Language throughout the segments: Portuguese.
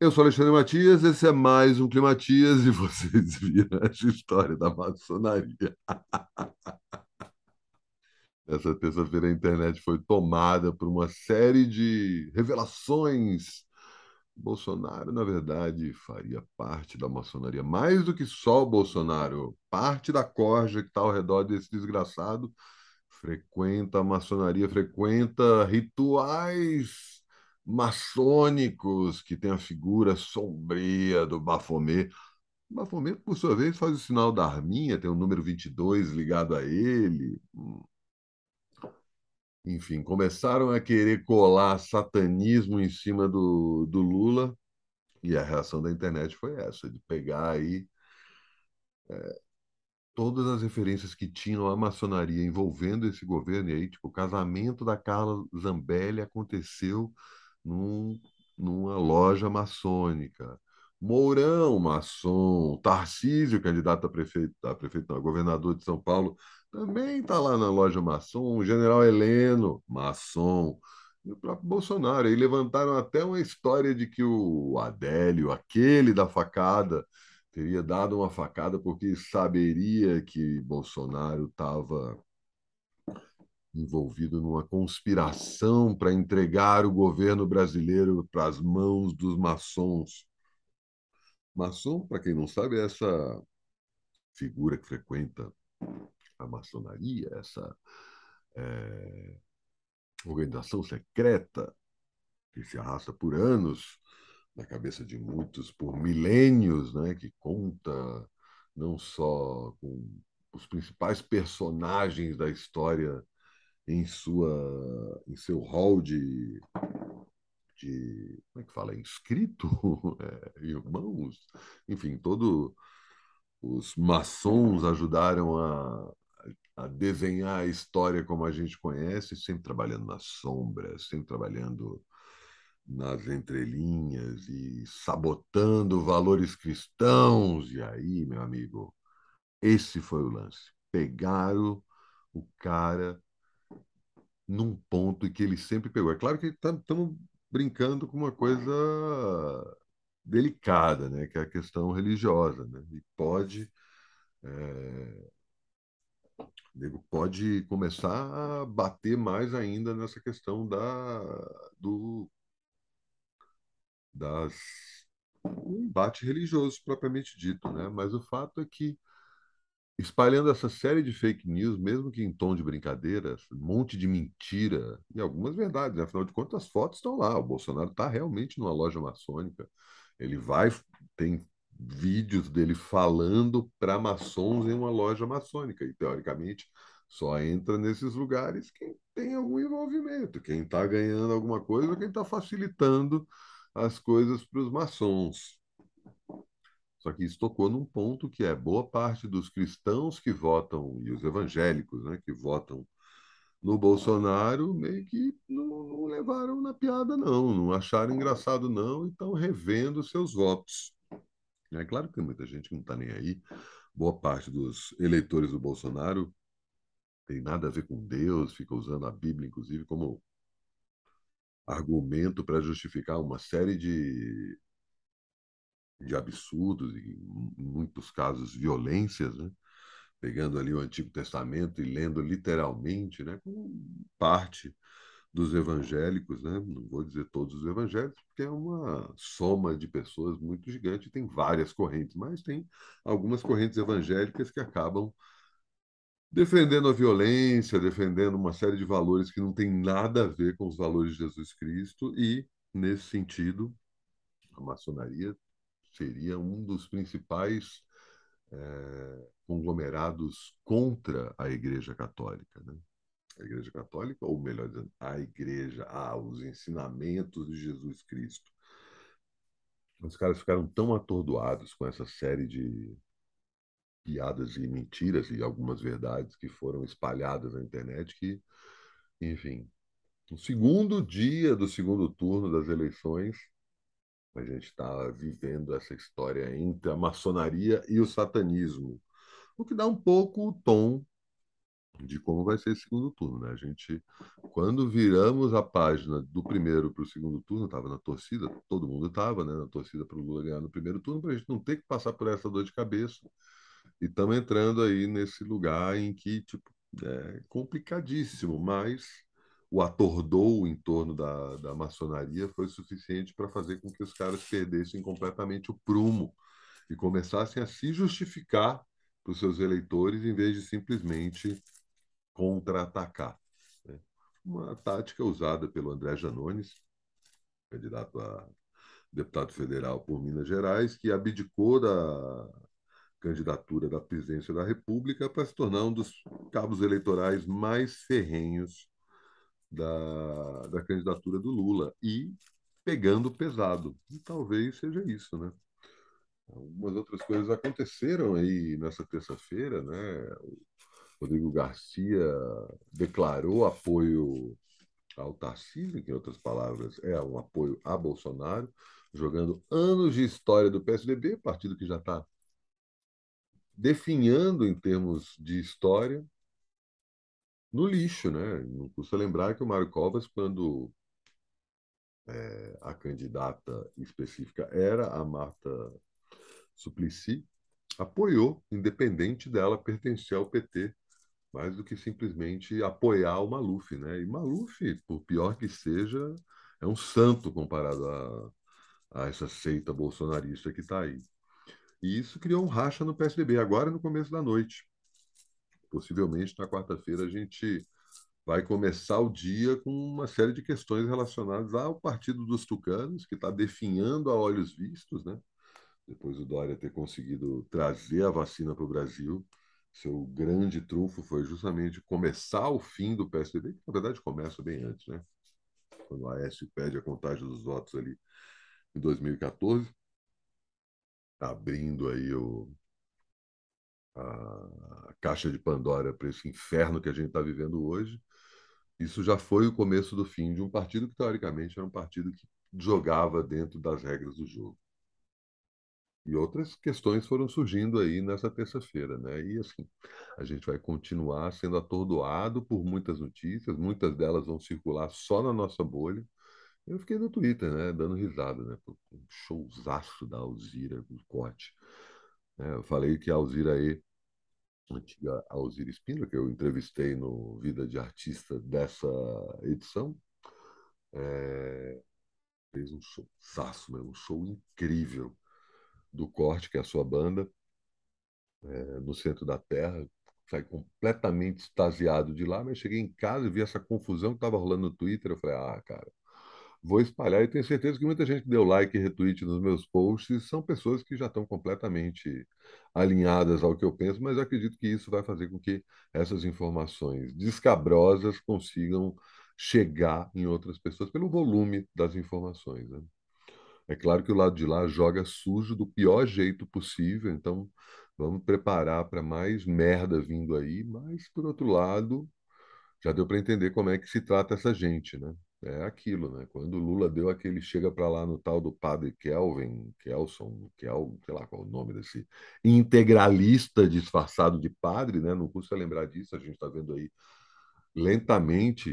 Eu sou Alexandre Matias, esse é mais um Climatias e vocês viram essa história da maçonaria. Essa terça-feira a internet foi tomada por uma série de revelações. Bolsonaro, na verdade, faria parte da maçonaria, mais do que só o Bolsonaro. Parte da corja que está ao redor desse desgraçado frequenta a maçonaria, frequenta rituais maçônicos que tem a figura sombria do Baphomet. Baphomet, por sua vez, faz o sinal da arminha, tem o número 22 ligado a ele. Enfim, começaram a querer colar satanismo em cima do, do Lula e a reação da internet foi essa, de pegar aí é, todas as referências que tinham a maçonaria envolvendo esse governo, e aí, tipo, o casamento da Carla Zambelli aconteceu num, numa loja maçônica. Mourão, maçom, Tarcísio, candidato a prefeito, a prefeito não, governador de São Paulo, também está lá na loja maçom. O general Heleno, maçom. E o próprio Bolsonaro. Aí levantaram até uma história de que o Adélio, aquele da facada, teria dado uma facada porque saberia que Bolsonaro estava envolvido numa conspiração para entregar o governo brasileiro para as mãos dos maçons. Maçom, para quem não sabe, é essa figura que frequenta a maçonaria, essa é, organização secreta que se arrasta por anos na cabeça de muitos, por milênios, né, que conta não só com os principais personagens da história em sua em seu hall de, de como é que fala? Inscrito? É, irmãos? Enfim todo os maçons ajudaram a, a desenhar a história como a gente conhece sempre trabalhando nas sombras sempre trabalhando nas entrelinhas e sabotando valores cristãos. E aí meu amigo esse foi o lance. Pegaram o cara num ponto que ele sempre pegou. É claro que estamos tá, brincando com uma coisa delicada, né? que é a questão religiosa. Né? E pode. É... Nego pode começar a bater mais ainda nessa questão da, do, das, do embate religioso propriamente dito, né? Mas o fato é que espalhando essa série de fake news, mesmo que em tom de brincadeira, um monte de mentira e algumas verdades. Né? Afinal de contas, as fotos estão lá. O Bolsonaro está realmente numa loja maçônica. Ele vai, tem vídeos dele falando para maçons em uma loja maçônica. E, teoricamente, só entra nesses lugares quem tem algum envolvimento, quem está ganhando alguma coisa, quem está facilitando as coisas para os maçons. Só que isso tocou num ponto que é boa parte dos cristãos que votam, e os evangélicos né, que votam no Bolsonaro, meio que não, não levaram na piada, não, não acharam engraçado, não, e estão revendo seus votos. É claro que muita gente não está nem aí. Boa parte dos eleitores do Bolsonaro tem nada a ver com Deus, fica usando a Bíblia, inclusive, como argumento para justificar uma série de de absurdos e, em muitos casos, violências, né? pegando ali o Antigo Testamento e lendo literalmente, né? parte dos evangélicos, né? não vou dizer todos os evangélicos, porque é uma soma de pessoas muito gigante, tem várias correntes, mas tem algumas correntes evangélicas que acabam defendendo a violência, defendendo uma série de valores que não tem nada a ver com os valores de Jesus Cristo, e, nesse sentido, a maçonaria seria um dos principais é, conglomerados contra a Igreja Católica. Né? A Igreja Católica, ou melhor dizendo, a Igreja, ah, os ensinamentos de Jesus Cristo. Os caras ficaram tão atordoados com essa série de piadas e mentiras e algumas verdades que foram espalhadas na internet que, enfim, no segundo dia do segundo turno das eleições, a gente está vivendo essa história entre a maçonaria e o satanismo, o que dá um pouco o tom de como vai ser esse segundo turno. Né? A gente, quando viramos a página do primeiro para o segundo turno, estava na torcida, todo mundo estava né, na torcida para o Lula ganhar no primeiro turno, para a gente não ter que passar por essa dor de cabeça. E estamos entrando aí nesse lugar em que, tipo, é complicadíssimo, mas o atordou em torno da, da maçonaria foi suficiente para fazer com que os caras perdessem completamente o prumo e começassem a se justificar para os seus eleitores em vez de simplesmente contra-atacar. Né? Uma tática usada pelo André Janones, candidato a deputado federal por Minas Gerais, que abdicou da candidatura da presidência da República para se tornar um dos cabos eleitorais mais ferrenhos da, da candidatura do Lula e pegando pesado. E talvez seja isso, né? Algumas outras coisas aconteceram aí nessa terça-feira, né? O Rodrigo Garcia declarou apoio ao Tarcísio, que em outras palavras é um apoio a Bolsonaro, jogando anos de história do PSDB, partido que já está definhando em termos de história no lixo, né? Não custa lembrar que o Mário Covas, quando é, a candidata específica era a Marta Suplicy, apoiou, independente dela pertencer ao PT, mais do que simplesmente apoiar o Maluf, né? E Maluf, por pior que seja, é um santo comparado a, a essa seita bolsonarista que está aí. E isso criou um racha no PSDB, agora no começo da noite. Possivelmente na quarta-feira a gente vai começar o dia com uma série de questões relacionadas ao Partido dos Tucanos, que está definhando a olhos vistos, né? Depois do Dória ter conseguido trazer a vacina para o Brasil, seu grande trunfo foi justamente começar o fim do PSDB, que na verdade começa bem antes, né? Quando o Aécio pede a contagem dos votos ali em 2014, abrindo aí o, a caixa de Pandora para esse inferno que a gente está vivendo hoje. Isso já foi o começo do fim de um partido que, teoricamente, era um partido que jogava dentro das regras do jogo. E outras questões foram surgindo aí nessa terça-feira, né? E assim, a gente vai continuar sendo atordoado por muitas notícias, muitas delas vão circular só na nossa bolha. Eu fiquei no Twitter, né, dando risada, né? Um showzaço da Alzira, do corte. É, eu falei que a Alzira aí antiga Alzira Espíndola, que eu entrevistei no Vida de Artista dessa edição, é, fez um showzaço mesmo, um show incrível do Corte, que é a sua banda, é, no centro da Terra. Saí completamente extasiado de lá, mas cheguei em casa e vi essa confusão que estava rolando no Twitter. Eu falei, ah, cara, vou espalhar. E tenho certeza que muita gente que deu like e retweet nos meus posts são pessoas que já estão completamente alinhadas ao que eu penso, mas eu acredito que isso vai fazer com que essas informações descabrosas consigam chegar em outras pessoas pelo volume das informações. Né? É claro que o lado de lá joga sujo do pior jeito possível, então vamos preparar para mais merda vindo aí, mas por outro lado, já deu para entender como é que se trata essa gente, né? É aquilo, né? Quando o Lula deu aquele chega para lá no tal do padre Kelvin, Kelson, Kel, sei lá qual é o nome desse integralista disfarçado de padre, né? Não custa lembrar disso, a gente está vendo aí lentamente,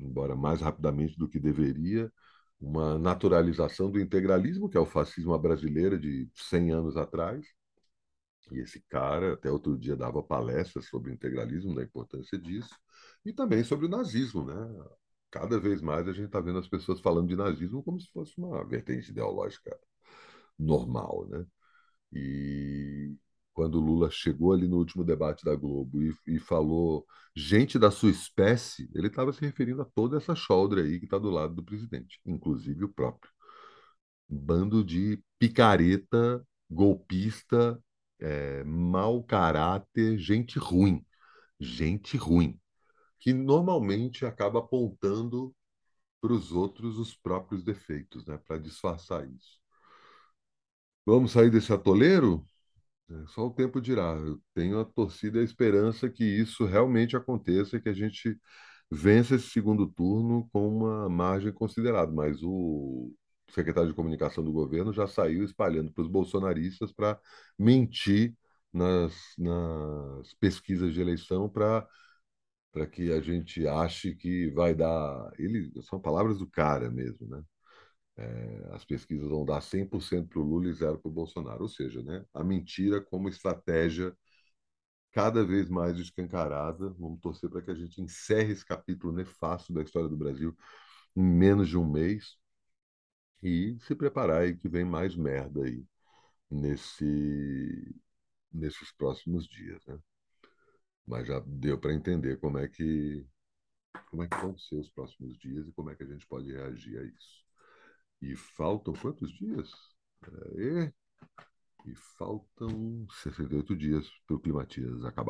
embora mais rapidamente do que deveria, uma naturalização do integralismo, que é o fascismo brasileiro de 100 anos atrás. E esse cara, até outro dia, dava palestras sobre o integralismo, da importância disso, e também sobre o nazismo, né? Cada vez mais a gente está vendo as pessoas falando de nazismo como se fosse uma vertente ideológica normal, né? E quando Lula chegou ali no último debate da Globo e, e falou gente da sua espécie, ele estava se referindo a toda essa choldra aí que está do lado do presidente, inclusive o próprio. Bando de picareta, golpista, é, mau caráter, gente ruim. Gente ruim que normalmente acaba apontando para os outros os próprios defeitos, né, para disfarçar isso. Vamos sair desse atoleiro? É, só o tempo dirá. Eu tenho a torcida e a esperança que isso realmente aconteça, que a gente vença esse segundo turno com uma margem considerável. Mas o secretário de comunicação do governo já saiu espalhando para os bolsonaristas para mentir nas, nas pesquisas de eleição para para que a gente ache que vai dar. Ele, são palavras do cara mesmo, né? É, as pesquisas vão dar 100% para o Lula e zero para o Bolsonaro. Ou seja, né, a mentira como estratégia cada vez mais escancarada. Vamos torcer para que a gente encerre esse capítulo nefasto da história do Brasil em menos de um mês e se preparar aí que vem mais merda aí nesse, nesses próximos dias, né? Mas já deu para entender como é que como é que vão ser os próximos dias e como é que a gente pode reagir a isso. E faltam quantos dias? E, e faltam 68 dias para o Climatias acabar.